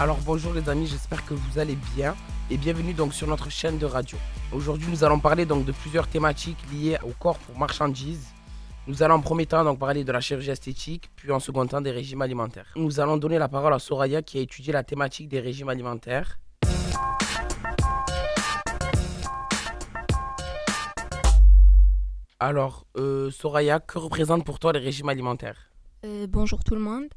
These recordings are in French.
Alors bonjour les amis, j'espère que vous allez bien et bienvenue donc sur notre chaîne de radio. Aujourd'hui nous allons parler donc de plusieurs thématiques liées au corps pour marchandises. Nous allons en premier temps donc parler de la chirurgie esthétique, puis en second temps des régimes alimentaires. Nous allons donner la parole à Soraya qui a étudié la thématique des régimes alimentaires. Alors, euh, Soraya, que représente pour toi les régimes alimentaires? Euh, bonjour tout le monde.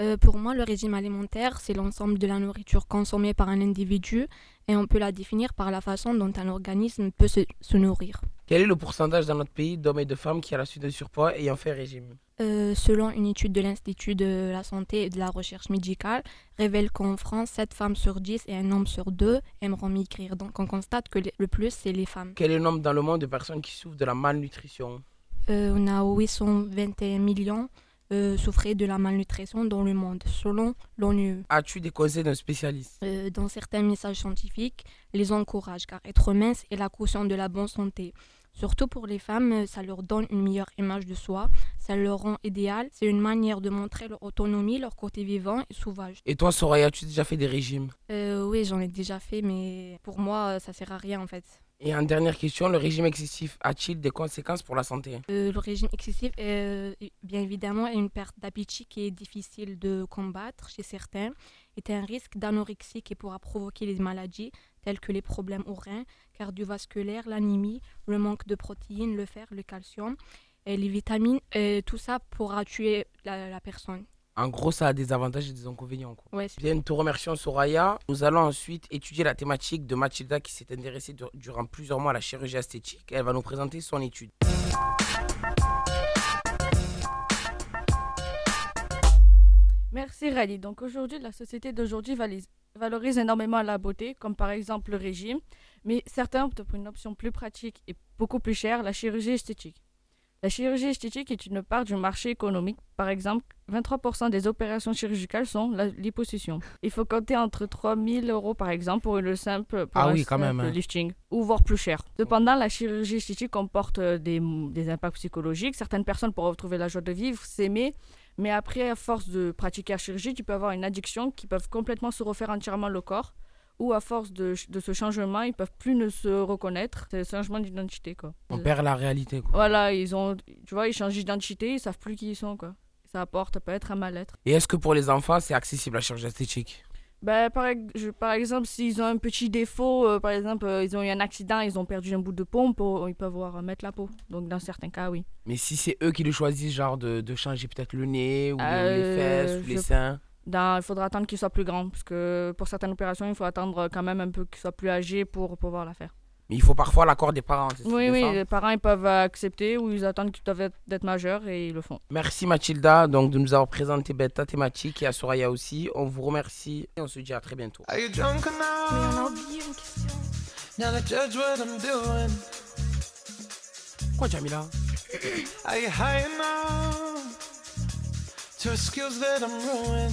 Euh, pour moi, le régime alimentaire, c'est l'ensemble de la nourriture consommée par un individu et on peut la définir par la façon dont un organisme peut se, se nourrir. Quel est le pourcentage dans notre pays d'hommes et de femmes qui a la suite de surpoids ayant fait régime? Euh, selon une étude de l'Institut de la santé et de la recherche médicale, révèle qu'en France, 7 femmes sur 10 et un homme sur 2 aimeront maigrir. Donc on constate que le plus, c'est les femmes. Quel est le nombre dans le monde de personnes qui souffrent de la malnutrition? Euh, on a 821 millions euh, souffraient de la malnutrition dans le monde, selon l'ONU. As-tu des conseils d'un spécialiste? Euh, dans certains messages scientifiques, les encouragent car être mince est la caution de la bonne santé. Surtout pour les femmes, ça leur donne une meilleure image de soi, ça leur rend idéal, c'est une manière de montrer leur autonomie, leur côté vivant et sauvage. Et toi, Soraya, as-tu déjà fait des régimes? Euh, oui, j'en ai déjà fait, mais pour moi, ça sert à rien en fait. Et en dernière question, le régime excessif a-t-il des conséquences pour la santé? Euh, le régime excessif, euh, bien évidemment, est une perte d'appétit qui est difficile de combattre chez certains, est un risque d'anorexie qui pourra provoquer des maladies telles que les problèmes aux reins, cardiovasculaires, l'anémie, le manque de protéines, le fer, le calcium, les vitamines. tout ça pourra tuer la personne. En gros, ça a des avantages et des inconvénients. Quoi. Ouais, c'est- Bien, nous te remercions, Soraya. Nous allons ensuite étudier la thématique de Mathilda qui s'est intéressée dur- durant plusieurs mois à la chirurgie esthétique. Elle va nous présenter son étude. Merci Rally. Donc aujourd'hui, la société d'aujourd'hui valorise énormément la beauté, comme par exemple le régime, mais certains optent pour une option plus pratique et beaucoup plus chère, la chirurgie esthétique. La chirurgie esthétique est une part du marché économique. Par exemple, 23% des opérations chirurgicales sont la liposuction. Il faut compter entre 3000 euros par exemple pour une simple, pour Ah un oui, quand même, simple hein. lifting, ou voire plus cher. Cependant, la chirurgie esthétique comporte euh, des, des impacts psychologiques. Certaines personnes pourront retrouver la joie de vivre, s'aimer, mais après, à force de pratiquer la chirurgie, tu peux avoir une addiction qui peuvent complètement se refaire entièrement le corps. Ou à force de, de ce changement, ils peuvent plus ne se reconnaître. C'est un changement d'identité, quoi. On perd la réalité. Quoi. Voilà, ils ont, tu vois, ils changent d'identité, ils savent plus qui ils sont, quoi. Ça apporte peut-être un mal-être. Et est-ce que pour les enfants, c'est accessible la chirurgie esthétique? Ben, par, je- par exemple, s'ils ont un petit défaut, euh, par exemple, euh, ils ont eu un accident, ils ont perdu un bout de pompe, euh, ils peuvent voir remettre la peau. Donc, dans certains cas, oui. Mais si c'est eux qui le choisissent, genre de, de changer peut-être le nez ou les Euh, fesses ou les seins Dans- il faudra attendre qu'ils soient plus grands, parce que pour certaines opérations, il faut attendre quand même un peu qu'ils soient plus âgés pour pouvoir la faire. Mais il faut parfois l'accord des parents. c'est- Oui, oui, ça les parents ils peuvent accepter ou ils attendent qu'ils doivent être, d'être majeurs et ils le font. Merci Mathilda donc, de nous avoir présenté ben, ta thématique et à Soraya aussi. On vous remercie et on se dit à très bientôt. Are you drunk Mais on a enough oublié une question. now to judge what I'm doing? Quoi Jamila? Are you high enough to excuse that I'm ruined?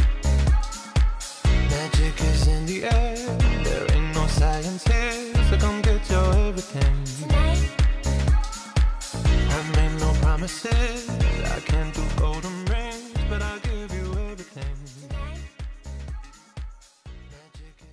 promises. I can't do golden